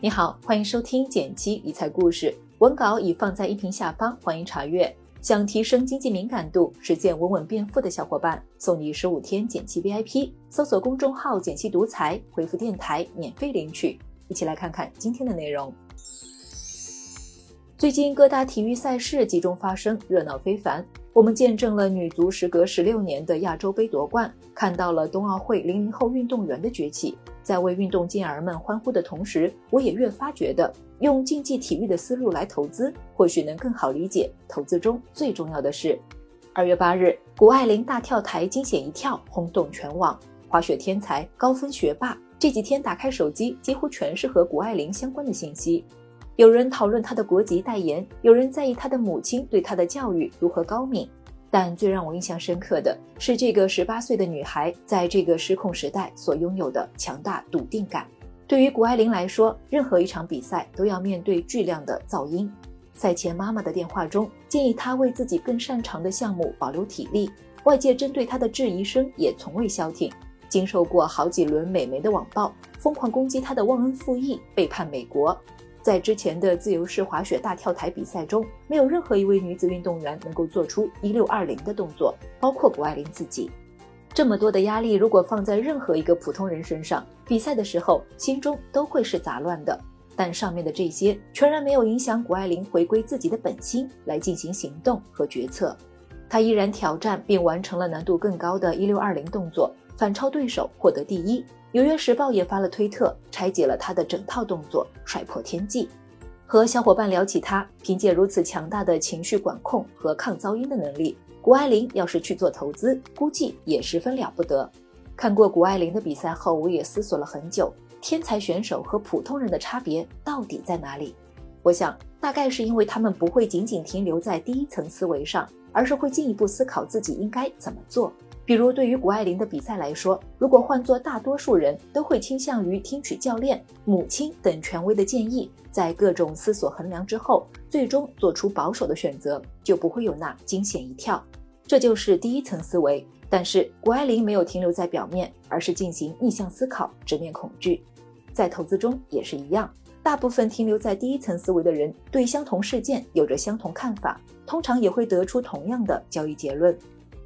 你好，欢迎收听简七理财故事，文稿已放在音频下方，欢迎查阅。想提升经济敏感度，实现稳稳变富的小伙伴，送你十五天简七 VIP，搜索公众号“简七独裁，回复电台免费领取。一起来看看今天的内容。最近各大体育赛事集中发生，热闹非凡。我们见证了女足时隔十六年的亚洲杯夺冠，看到了冬奥会零零后运动员的崛起。在为运动健儿们欢呼的同时，我也越发觉得，用竞技体育的思路来投资，或许能更好理解投资中最重要的事。二月八日，谷爱凌大跳台惊险一跳，轰动全网。滑雪天才、高分学霸，这几天打开手机，几乎全是和谷爱凌相关的信息。有人讨论她的国籍代言，有人在意她的母亲对她的教育如何高明，但最让我印象深刻的是这个十八岁的女孩在这个失控时代所拥有的强大笃定感。对于谷爱凌来说，任何一场比赛都要面对巨量的噪音。赛前妈妈的电话中建议她为自己更擅长的项目保留体力，外界针对她的质疑声也从未消停。经受过好几轮美媒的网暴，疯狂攻击她的忘恩负义，背叛美国。在之前的自由式滑雪大跳台比赛中，没有任何一位女子运动员能够做出一六二零的动作，包括谷爱凌自己。这么多的压力，如果放在任何一个普通人身上，比赛的时候心中都会是杂乱的。但上面的这些全然没有影响谷爱凌回归自己的本心来进行行动和决策。她依然挑战并完成了难度更高的一六二零动作，反超对手，获得第一。纽约时报也发了推特，拆解了他的整套动作，甩破天际。和小伙伴聊起他，凭借如此强大的情绪管控和抗噪音的能力，谷爱凌要是去做投资，估计也十分了不得。看过谷爱凌的比赛后，我也思索了很久，天才选手和普通人的差别到底在哪里？我想，大概是因为他们不会仅仅停留在第一层思维上，而是会进一步思考自己应该怎么做。比如，对于谷爱凌的比赛来说，如果换做大多数人都会倾向于听取教练、母亲等权威的建议，在各种思索衡量之后，最终做出保守的选择，就不会有那惊险一跳。这就是第一层思维。但是谷爱凌没有停留在表面，而是进行逆向思考，直面恐惧。在投资中也是一样，大部分停留在第一层思维的人，对相同事件有着相同看法，通常也会得出同样的交易结论。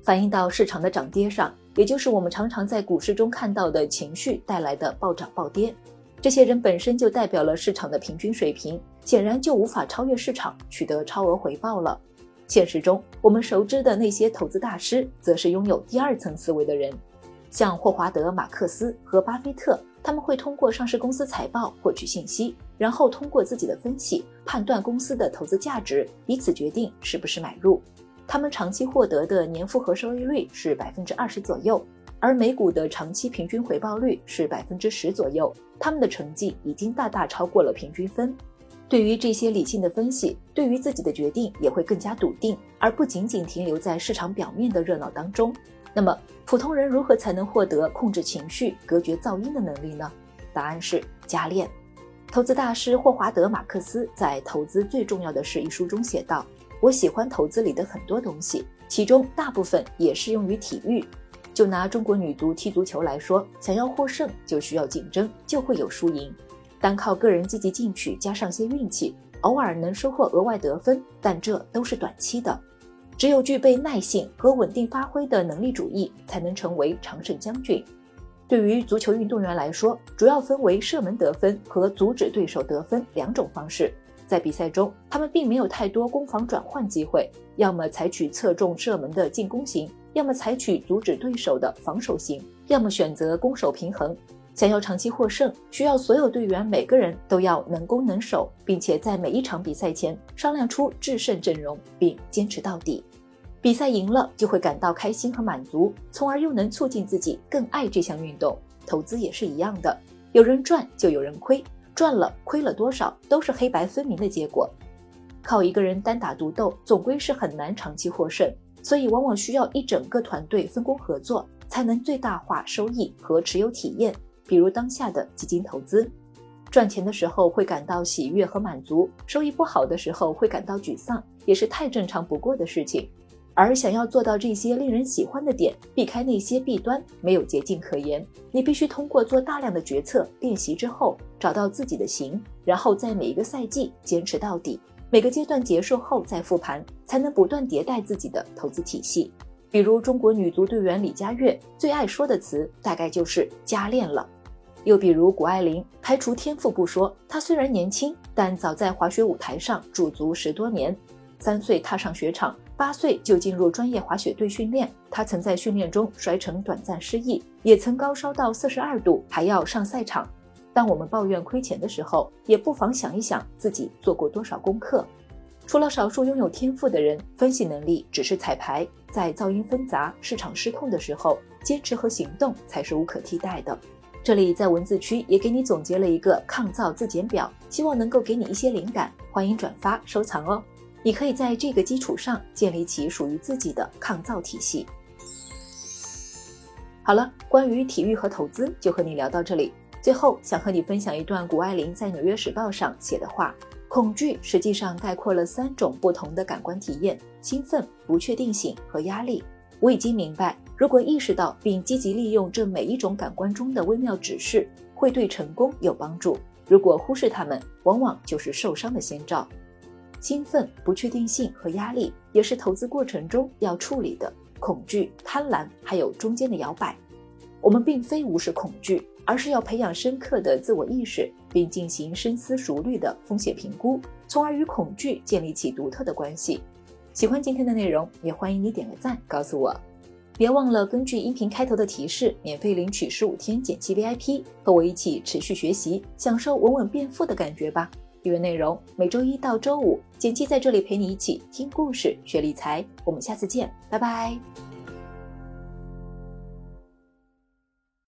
反映到市场的涨跌上，也就是我们常常在股市中看到的情绪带来的暴涨暴跌。这些人本身就代表了市场的平均水平，显然就无法超越市场，取得超额回报了。现实中，我们熟知的那些投资大师，则是拥有第二层思维的人，像霍华德·马克思和巴菲特，他们会通过上市公司财报获取信息，然后通过自己的分析判断公司的投资价值，以此决定是不是买入。他们长期获得的年复合收益率是百分之二十左右，而美股的长期平均回报率是百分之十左右。他们的成绩已经大大超过了平均分。对于这些理性的分析，对于自己的决定也会更加笃定，而不仅仅停留在市场表面的热闹当中。那么，普通人如何才能获得控制情绪、隔绝噪音的能力呢？答案是加练。投资大师霍华德·马克思在《投资最重要的是》一书中写道。我喜欢投资里的很多东西，其中大部分也适用于体育。就拿中国女足踢足球来说，想要获胜就需要竞争，就会有输赢。单靠个人积极进取，加上些运气，偶尔能收获额外得分，但这都是短期的。只有具备耐性和稳定发挥的能力主义，才能成为常胜将军。对于足球运动员来说，主要分为射门得分和阻止对手得分两种方式。在比赛中，他们并没有太多攻防转换机会，要么采取侧重射门的进攻型，要么采取阻止对手的防守型，要么选择攻守平衡。想要长期获胜，需要所有队员每个人都要能攻能守，并且在每一场比赛前商量出制胜阵容，并坚持到底。比赛赢了就会感到开心和满足，从而又能促进自己更爱这项运动。投资也是一样的，有人赚就有人亏。赚了亏了多少都是黑白分明的结果，靠一个人单打独斗总归是很难长期获胜，所以往往需要一整个团队分工合作，才能最大化收益和持有体验。比如当下的基金投资，赚钱的时候会感到喜悦和满足，收益不好的时候会感到沮丧，也是太正常不过的事情。而想要做到这些令人喜欢的点，避开那些弊端，没有捷径可言。你必须通过做大量的决策练习之后，找到自己的型，然后在每一个赛季坚持到底。每个阶段结束后再复盘，才能不断迭代自己的投资体系。比如中国女足队员李佳悦最爱说的词，大概就是“加练了”。又比如谷爱凌，排除天赋不说，她虽然年轻，但早在滑雪舞台上驻足十多年。三岁踏上雪场，八岁就进入专业滑雪队训练。他曾在训练中摔成短暂失忆，也曾高烧到四十二度，还要上赛场。当我们抱怨亏钱的时候，也不妨想一想自己做过多少功课。除了少数拥有天赋的人，分析能力只是彩排。在噪音纷杂、市场失控的时候，坚持和行动才是无可替代的。这里在文字区也给你总结了一个抗噪自检表，希望能够给你一些灵感。欢迎转发收藏哦！你可以在这个基础上建立起属于自己的抗噪体系。好了，关于体育和投资就和你聊到这里。最后想和你分享一段谷爱凌在《纽约时报》上写的话：恐惧实际上概括了三种不同的感官体验：兴奋、不确定性和压力。我已经明白，如果意识到并积极利用这每一种感官中的微妙指示，会对成功有帮助；如果忽视它们，往往就是受伤的先兆。兴奋、不确定性和压力也是投资过程中要处理的。恐惧、贪婪，还有中间的摇摆。我们并非无视恐惧。而是要培养深刻的自我意识，并进行深思熟虑的风险评估，从而与恐惧建立起独特的关系。喜欢今天的内容，也欢迎你点个赞，告诉我。别忘了根据音频开头的提示，免费领取十五天减七 VIP，和我一起持续学习，享受稳稳变富的感觉吧。语文内容每周一到周五，简七在这里陪你一起听故事、学理财。我们下次见，拜拜。